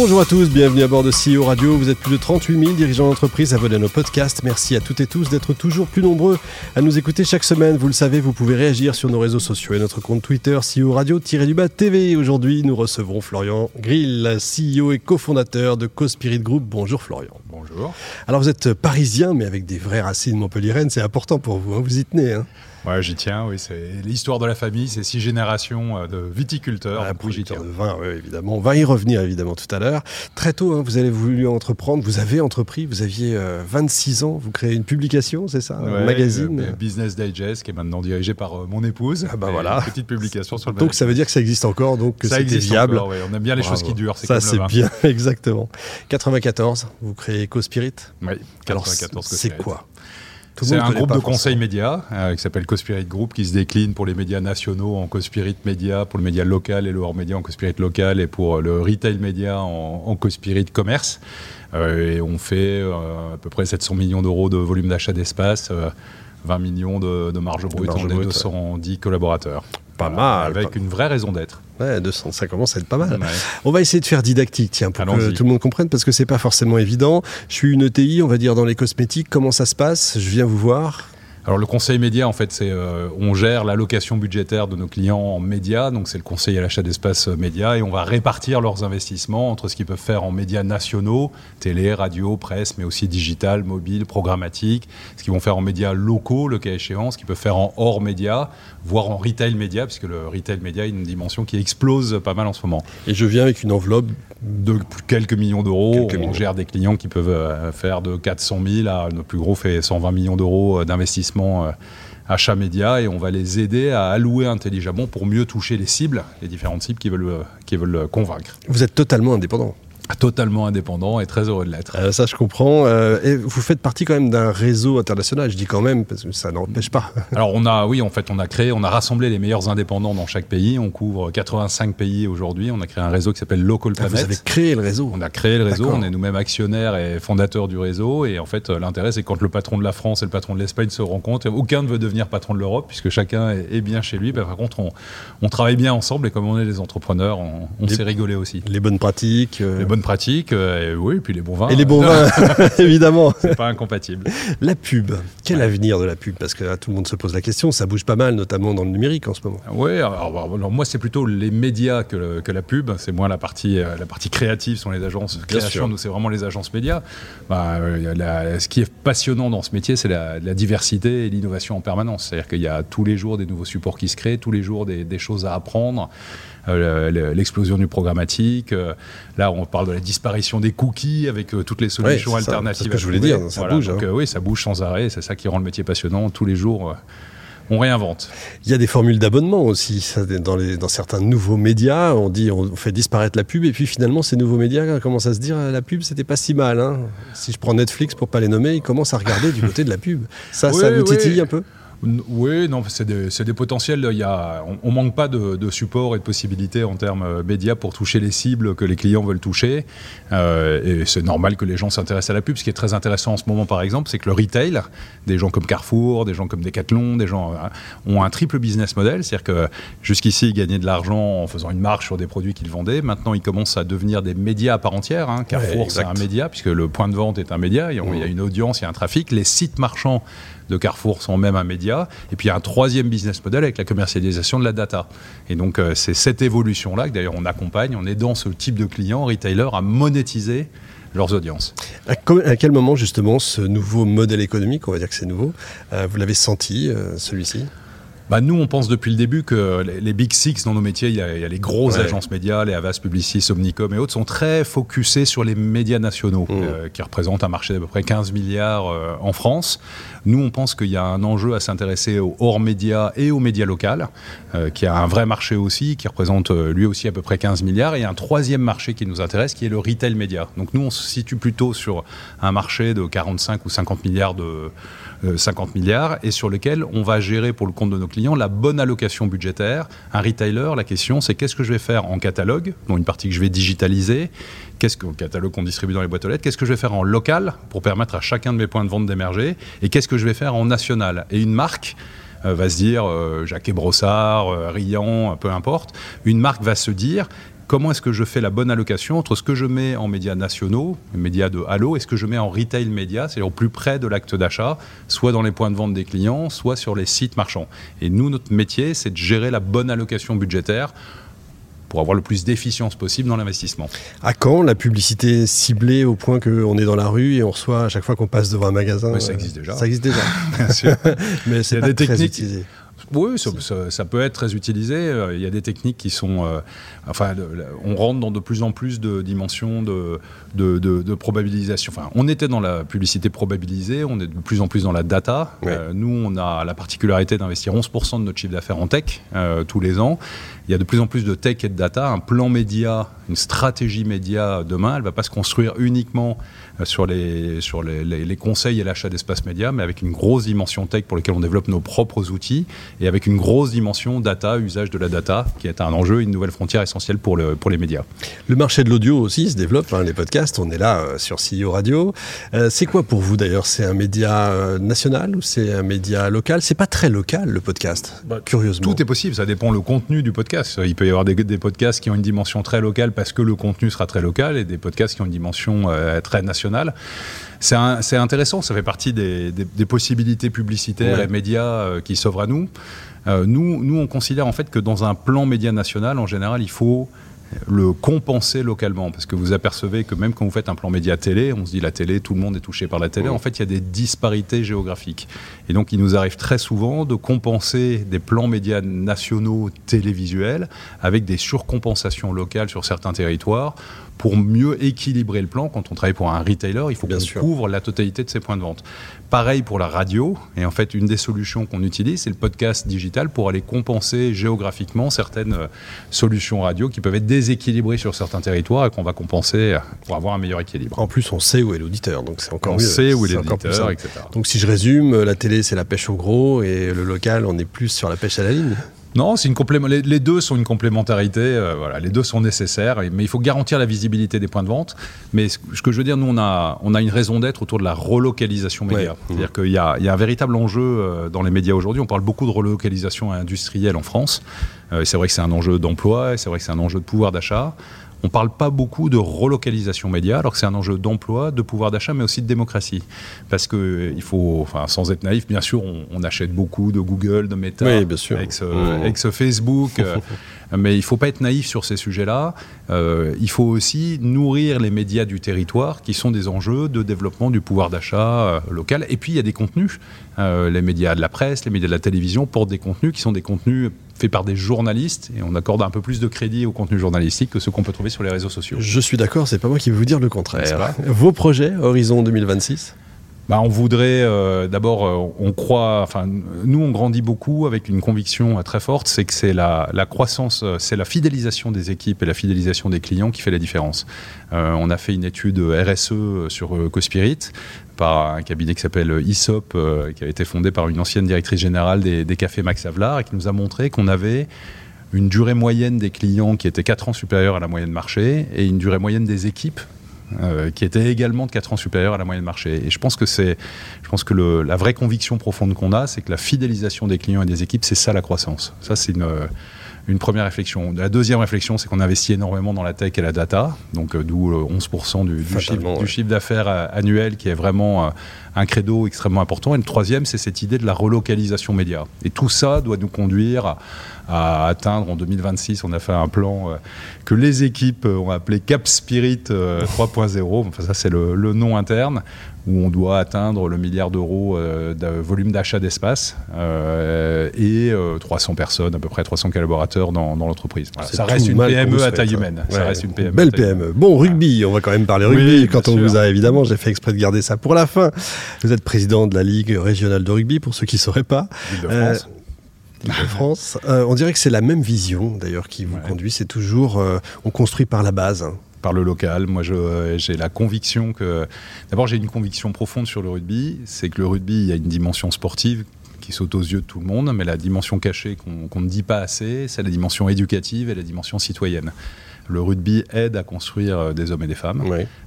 Bonjour à tous, bienvenue à bord de CEO Radio. Vous êtes plus de 38 000 dirigeants d'entreprise abonnés à nos podcasts. Merci à toutes et tous d'être toujours plus nombreux à nous écouter chaque semaine. Vous le savez, vous pouvez réagir sur nos réseaux sociaux et notre compte Twitter CEO Radio-du-bas TV. Aujourd'hui, nous recevrons Florian Grill, CEO et cofondateur de CoSpirit Group. Bonjour Florian. Bonjour. Alors vous êtes parisien, mais avec des vraies racines montpelliéraines. C'est important pour vous, hein. vous y tenez. Hein Ouais, j'y tiens, oui. C'est l'histoire de la famille, c'est six générations euh, de viticulteurs. Ah, producteurs de vin, oui, évidemment. On va y revenir, évidemment, tout à l'heure. Très tôt, hein, vous avez voulu entreprendre, vous avez entrepris, vous aviez 26 euh, ans, vous créez une publication, c'est ça Un magazine Business Digest, qui est maintenant dirigé par euh, mon épouse. Ah bah voilà. Une petite publication sur le Donc ça veut dire que ça existe encore, donc que c'était viable. Encore, On aime bien les choses qui durent. Ça, c'est bien, exactement. 94, vous créez CoSpirit. Oui, 94 C'est quoi? C'est un groupe de conseils médias euh, qui s'appelle Cospirit Group qui se décline pour les médias nationaux en Cospirit Média, pour le média local et le hors média en Cospirit Local et pour le retail média en, en Cospirit Commerce. Euh, et on fait euh, à peu près 700 millions d'euros de volume d'achat d'espace. 20 millions de, marge brute, on est 210 collaborateurs. Pas mal. Avec une vraie raison d'être. Ouais, 200, ça commence à être pas mal. On va essayer de faire didactique, tiens, pour que tout le monde comprenne, parce que c'est pas forcément évident. Je suis une ETI, on va dire dans les cosmétiques. Comment ça se passe? Je viens vous voir. Alors le conseil média, en fait, c'est euh, on gère l'allocation budgétaire de nos clients en médias, donc c'est le conseil à l'achat d'espace euh, média, et on va répartir leurs investissements entre ce qu'ils peuvent faire en médias nationaux, télé, radio, presse, mais aussi digital, mobile, programmatique, ce qu'ils vont faire en médias locaux, le cas échéant, ce qu'ils peuvent faire en hors média, voire en retail média, puisque le retail média est une dimension qui explose pas mal en ce moment. Et je viens avec une enveloppe de quelques millions d'euros. On gère des clients qui peuvent euh, faire de 400 000 à notre plus gros fait 120 millions d'euros d'investissement euh, achat média et on va les aider à allouer intelligemment pour mieux toucher les cibles, les différentes cibles qui veulent, qui veulent convaincre. Vous êtes totalement indépendant totalement indépendant et très heureux de l'être. Euh, ça, je comprends. Euh, et vous faites partie quand même d'un réseau international. Je dis quand même parce que ça n'empêche pas. Alors, on a, oui, en fait, on a créé, on a rassemblé les meilleurs indépendants dans chaque pays. On couvre 85 pays aujourd'hui. On a créé un réseau qui s'appelle Local Planet. Ah, vous avez créé le réseau. On a créé le réseau. On est nous-mêmes actionnaires et fondateurs du réseau. Et en fait, l'intérêt, c'est quand le patron de la France et le patron de l'Espagne se rencontrent, aucun ne veut devenir patron de l'Europe puisque chacun est bien chez lui. par contre, on, travaille bien ensemble et comme on est des entrepreneurs, on, on s'est rigolé aussi. Les bonnes pratiques. Les bonnes pratiques et oui, et puis les bons vins. Et les bons vins, évidemment. C'est pas incompatible. La pub. Quel avenir de la pub? Parce que là, tout le monde se pose la question. Ça bouge pas mal, notamment dans le numérique en ce moment. Oui, alors, moi, c'est plutôt les médias que, que la pub. C'est moins la partie, euh, la partie créative, sont les agences création. Nous, c'est vraiment les agences médias. Bah, euh, ce qui est passionnant dans ce métier, c'est la, diversité et l'innovation en permanence. C'est-à-dire qu'il y a tous les jours des nouveaux supports qui se créent, tous les jours des, des choses à apprendre. Euh, l'explosion du programmatique. Euh, là, on parle de la disparition des cookies avec euh, toutes les solutions alternatives. C'est ce que je voulais dire, ça bouge. Hein. oui, ça bouge sans arrêt. C'est ça qui rend le métier passionnant. Tous les jours, on réinvente. Il y a des formules d'abonnement aussi. Dans, les, dans, certains nouveaux médias, on dit on fait disparaître la pub et puis finalement ces nouveaux médias commencent à se dire la pub c'était pas si mal. Hein. Si je prends Netflix pour pas les nommer, ils commencent à regarder du côté de la pub. Ça, ça vous titille un peu? Oui, non, c'est des, des, potentiels. Il y a, on, ne manque pas de, de, support et de possibilités en termes euh, médias pour toucher les cibles que les clients veulent toucher. Euh, et c'est normal que les gens s'intéressent à la pub. Ce qui est très intéressant en ce moment, par exemple, c'est que le retail, des gens comme Carrefour, des gens comme Decathlon, des gens euh, ont un triple business model. C'est-à-dire que jusqu'ici, ils gagnaient de l'argent en faisant une marge sur des produits qu'ils vendaient. Maintenant, ils commencent à devenir des médias à part entière. Hein. Carrefour, c'est un média puisque le point de vente est un média. Il y a une audience, il y a un trafic. Les sites marchands de Carrefour sont même un média. Et puis a un troisième business model avec la commercialisation de la data. Et donc euh, c'est cette évolution-là que d'ailleurs on accompagne en aidant ce type de clients, retailers, à monétiser leurs audiences. À, quel moment justement ce nouveau modèle économique, on va dire que c'est nouveau, euh, vous l'avez senti euh, celui-ci? Bah, nous, on pense depuis le début que les, Big Six dans nos métiers, il y a, les grosses agences médias, les Avas, Publicis, Omnicom et autres, sont très focusés sur les médias nationaux, mmh. euh, qui représentent un marché d'à peu près 15 milliards euh, en France. Nous, on pense qu'il y a un enjeu à s'intéresser aux hors médias et aux médias locaux, euh, qui a un vrai marché aussi, qui représente lui aussi à peu près 15 milliards. Et un troisième marché qui nous intéresse, qui est le retail média. Donc nous, on se situe plutôt sur un marché de 45 ou 50 milliards de 50 milliards et sur lequel on va gérer pour le compte de nos clients client la bonne allocation budgétaire. Un retailer, la question c'est qu'est-ce que je vais faire en catalogue, dont une partie que je vais digitaliser, qu'est-ce que catalogue qu'on distribue dans les boîtes aux lettres, qu'est-ce que je vais faire en local pour permettre à chacun de mes points de vente d'émerger, et qu'est-ce que je vais faire en national. Et une marque euh, va se dire, euh, Jacques Brossard, euh, Riant, peu importe, une marque va se dire, comment est-ce que je fais la bonne allocation entre ce que je mets en médias nationaux, médias de halo, et ce que je mets en retail média, c'est-à-dire au plus près de l'acte d'achat, soit dans les points de vente des clients, soit sur les sites marchands. Et nous, notre métier, c'est de gérer la bonne allocation budgétaire pour avoir le plus d'efficience possible dans l'investissement. À quand la publicité ciblée au point qu'on est dans la rue et on reçoit à chaque fois qu'on passe devant un magasin? Ça existe déjà. Ça existe déjà. Bien sûr. Mais c'est des techniques. Oui, ça, peut être très utilisé. Euh, il y a des techniques qui sont. Euh, enfin, on rentre dans de plus en plus de dimensions de, de, probabilisation. Enfin, on était dans la publicité probabilisée, on est de plus en plus dans la data. Euh, nous, on a la particularité d'investir 11% de notre chiffre d'affaires en tech tous les ans. Il y a de plus en plus de tech et de data. Un plan média, une stratégie média demain, elle ne va pas se construire uniquement sur les, sur les, les conseils et l'achat d'espace média, mais avec une grosse dimension tech pour laquelle on développe nos propres outils et avec une grosse dimension data, usage de la data, qui est un enjeu, une nouvelle frontière essentielle pour, le, pour les médias. Le marché de l'audio aussi se développe, hein, les podcasts, on est là euh, sur CEO Radio. Euh, c'est quoi pour vous d'ailleurs? C'est un média euh, national ou c'est un média local? C'est pas très local le podcast, bah, curieusement. Tout est possible, ça dépend le contenu du podcast. Il peut y avoir des, des, podcasts qui ont une dimension très locale parce que le contenu sera très local et des podcasts qui ont une dimension très nationale. C'est intéressant, ça fait partie des, possibilités publicitaires et médias euh, qui s'offrent à nous. Euh, nous. Nous, on considère en fait que dans un plan média national, en général, il faut le compenser localement. Parce que vous apercevez que même quand vous faites un plan média télé, on se dit la télé, tout le monde est touché par la télé. En fait, il y a des disparités géographiques. Et donc, il nous arrive très souvent de compenser des plans médias nationaux télévisuels avec des surcompensations locales sur certains territoires pour mieux équilibrer le plan. Quand on travaille pour un retailer, il faut qu'on couvre la totalité de ses points de vente. Pareil pour la radio. Et en fait, une des solutions qu'on utilise, c'est le podcast digital pour aller compenser géographiquement certaines euh, solutions radio qui peuvent être déséquilibrées sur certains territoires et qu'on va compenser pour avoir un meilleur équilibre. En plus, on sait où est l'auditeur, donc c'est encore on mieux. On sait où est l'auditeur, etc. Donc si je résume, la télé, c'est la pêche au gros et le local, on est plus sur la pêche à la ligne. Non, une les, les, deux sont une complémentarité. Euh, voilà, les deux sont nécessaires, mais il faut garantir la visibilité des points de vente. Mais ce, que je veux dire, nous, on a, on a une raison d'être autour de la relocalisation média. C'est-à-dire qu'il y, a, un véritable enjeu euh, dans les médias aujourd'hui. On parle beaucoup de relocalisation industrielle en France. Euh, c'est vrai que c'est un enjeu d'emploi, c'est vrai que c'est un enjeu de pouvoir d'achat on ne parle pas beaucoup de relocalisation média, alors que c'est un enjeu d'emploi, de pouvoir d'achat, mais aussi de démocratie. Parce que il faut, enfin, sans être naïf, bien sûr, on, achète beaucoup de Google, de Meta, bien sûr. Avec, ce, Facebook. Euh, mais il ne faut pas être naïf sur ces sujets-là. Euh, il faut aussi nourrir les médias du territoire, qui sont des enjeux de développement du pouvoir d'achat euh, local. Et puis, il y a des contenus. les médias de la presse, les médias de la télévision portent des contenus qui sont des contenus fait par des journalistes et on accorde un peu plus de crédit au contenu journalistique que ce qu'on peut trouver sur les réseaux sociaux. Je suis d'accord, c'est pas moi qui vais vous dire le contraire. Vos projets Horizon 2026 bah, on voudrait euh, d'abord, euh, on croit, enfin, nous on grandit beaucoup avec une conviction euh, très forte, c'est que c'est la, croissance, c'est la fidélisation des équipes et la fidélisation des clients qui fait la différence. on a fait une étude RSE sur Cospirit par un cabinet qui s'appelle ISOP, qui a été fondé par une ancienne directrice générale des, cafés Max Havelaar et qui nous a montré qu'on avait une durée moyenne des clients qui était 4 ans supérieure à la moyenne marché et une durée moyenne des équipes euh, qui était également de 4 ans supérieur à la moyenne marché. Et je pense que c'est, je pense que le, la vraie conviction profonde qu'on a, c'est que la fidélisation des clients et des équipes, c'est ça la croissance. Ça, c'est une, une première réflexion. La deuxième réflexion, c'est qu'on investit énormément dans la tech et la data, donc euh, d'où 11% du, du, chiffre, d'affaires euh, annuel qui est vraiment un credo extrêmement important. Et le troisième, c'est cette idée de la relocalisation média. Et tout ça doit nous conduire à, atteindre en 2026, on a fait un plan euh, que les équipes ont appelé Cap Spirit 3.0. Euh, enfin, ça, c'est le, nom interne où on doit atteindre le milliard d'euros euh, de volume d'achat d'espace et 300 personnes, à peu près 300 collaborateurs dans, l'entreprise. Ça, reste une PME à taille humaine. ça reste une PME. Belle PME. Bon, rugby, on va quand même parler rugby. quand on vous a évidemment, j'ai fait exprès de garder ça pour la fin. Vous êtes président de la Ligue régionale de rugby, pour ceux qui ne sauraient pas. L'Île-de-France. Euh, France. Euh, on dirait que c'est la même vision, d'ailleurs, qui vous conduit. C'est toujours, euh, on construit par la base. Hein. Par le local. Moi, j'ai la conviction que. D'abord, j'ai une conviction profonde sur le rugby. C'est que le rugby, il y a une dimension sportive qui saute aux yeux de tout le monde, mais la dimension cachée qu'on ne dit pas assez, c'est la dimension éducative et la dimension citoyenne. Le rugby aide à construire euh, des hommes et des femmes.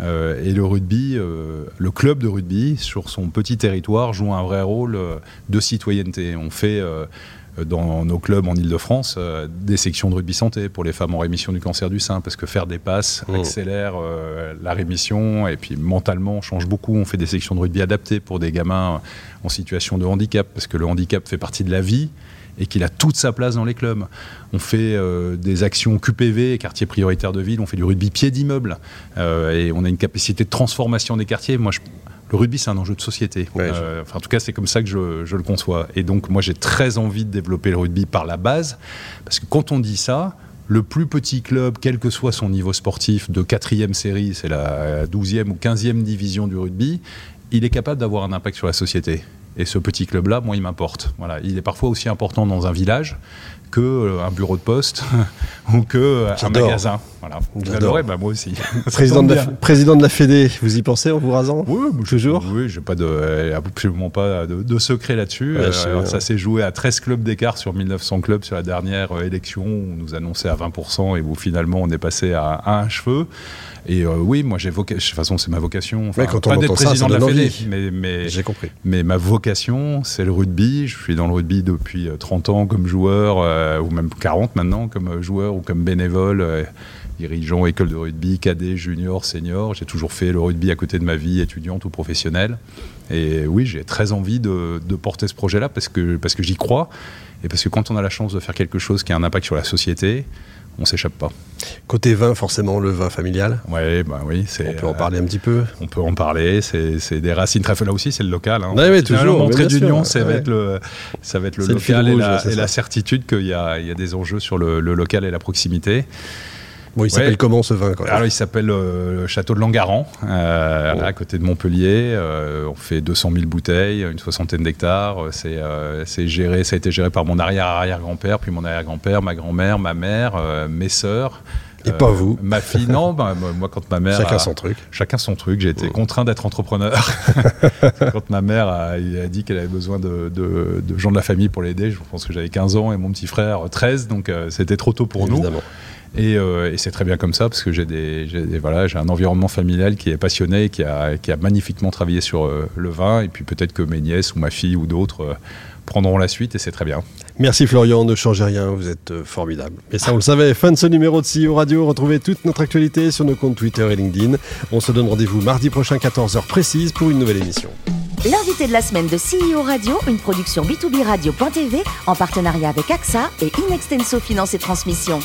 Euh, et le rugby, euh, le club de rugby, sur son petit territoire, joue un vrai rôle de citoyenneté. On fait dans nos clubs en Ile-de-France des sections de rugby santé pour les femmes en rémission du cancer du sein, parce que faire des passes mmh. accélère la rémission et puis mentalement on change beaucoup. On fait des sections de rugby adaptées pour des gamins en situation de handicap, parce que le handicap fait partie de la vie et qu'il a toute sa place dans les clubs. On fait euh, des actions QPV, quartier prioritaire de ville, on fait du rugby pied d'immeuble euh, et on a une capacité de transformation des quartiers. Moi, le rugby, c'est un enjeu de société. Euh, enfin, en tout cas, c'est comme ça que je, je, le conçois. Et donc, moi, j'ai très envie de développer le rugby par la base, parce que quand on dit ça, le plus petit club, quel que soit son niveau sportif, de quatrième série, c'est la 12e ou 15e division du rugby, il est capable d'avoir un impact sur la société. Et ce petit club-là, moi, il m'importe. Voilà. Il est parfois aussi important dans un village que euh, un bureau de poste ou que euh, un magasin. Voilà. J'adorais, bah, moi aussi. président, de la, président de la Fédé, vous y pensez en vous rasant Oui, toujours? Oui, j'ai pas de, euh, absolument pas de, secret là-dessus. ça s'est joué à 13 clubs d'écart sur 1900 clubs sur la dernière élection. On nous annonçait à 20% et où finalement on est passé à, un cheveu. Et oui, moi j'ai vocation. De toute façon, c'est ma vocation. Enfin, quand on pas d'être président de la Fédé, mais, mais j'ai compris. Mais ma vocation, c'est le rugby. Je suis dans le rugby depuis 30 ans comme joueur. Euh, ou même 40 maintenant, comme joueur ou comme bénévole, euh, dirigeant école de rugby, cadet, junior, senior. J'ai toujours fait le rugby à côté de ma vie étudiante ou professionnelle. Et oui, j'ai très envie de, porter ce projet-là parce que, parce que j'y crois et parce que quand on a la chance de faire quelque chose qui a un impact sur la société, on s'échappe pas. Côté vin, forcément, le vin familial. Ouais, bah oui, c'est. On peut en parler un petit peu. On peut en parler. C'est des racines très là aussi, c'est le local. Hein. Toujours. L'entrée d'union, ça, va être le, ça va être le local et, la, certitude qu'il y, y, a des enjeux sur le, le local et la proximité. Bon, il s'appelle comment ce vin Alors, il s'appelle euh, le Château de Langaran, euh, à côté de Montpellier. Euh, on fait 200 000 bouteilles, une soixantaine d'hectares. C'est géré, ça a été géré par mon arrière-arrière-grand-père, puis mon arrière-grand-père, ma grand-mère, ma mère, mes sœurs. Et pas vous Ma fille, non. Bah, moi, quand ma mère. Chacun son truc. Chacun son truc. J'ai été contraint d'être entrepreneur. quand ma mère a, dit qu'elle avait besoin de, gens de la famille pour l'aider, je pense que j'avais 15 ans et mon petit frère 13, donc c'était trop tôt pour Évidemment. nous. Euh, et, c'est très bien comme ça parce que j'ai des, voilà, j'ai un environnement familial qui est passionné qui a, qui a magnifiquement travaillé sur euh, le vin. Et puis peut-être que mes nièces ou ma fille ou d'autres euh, prendront la suite et c'est très bien. Merci Florian, ne changez rien, vous êtes formidable. Et ça, on le savait. Fin de ce numéro de CEO Radio. Retrouvez toute notre actualité sur nos comptes Twitter et LinkedIn. On se donne rendez-vous mardi prochain, 14h précise, pour une nouvelle émission. L'invité de la semaine de CEO Radio, une production B2B Radio.tv en partenariat avec AXA et Inextenso Finance et Transmission.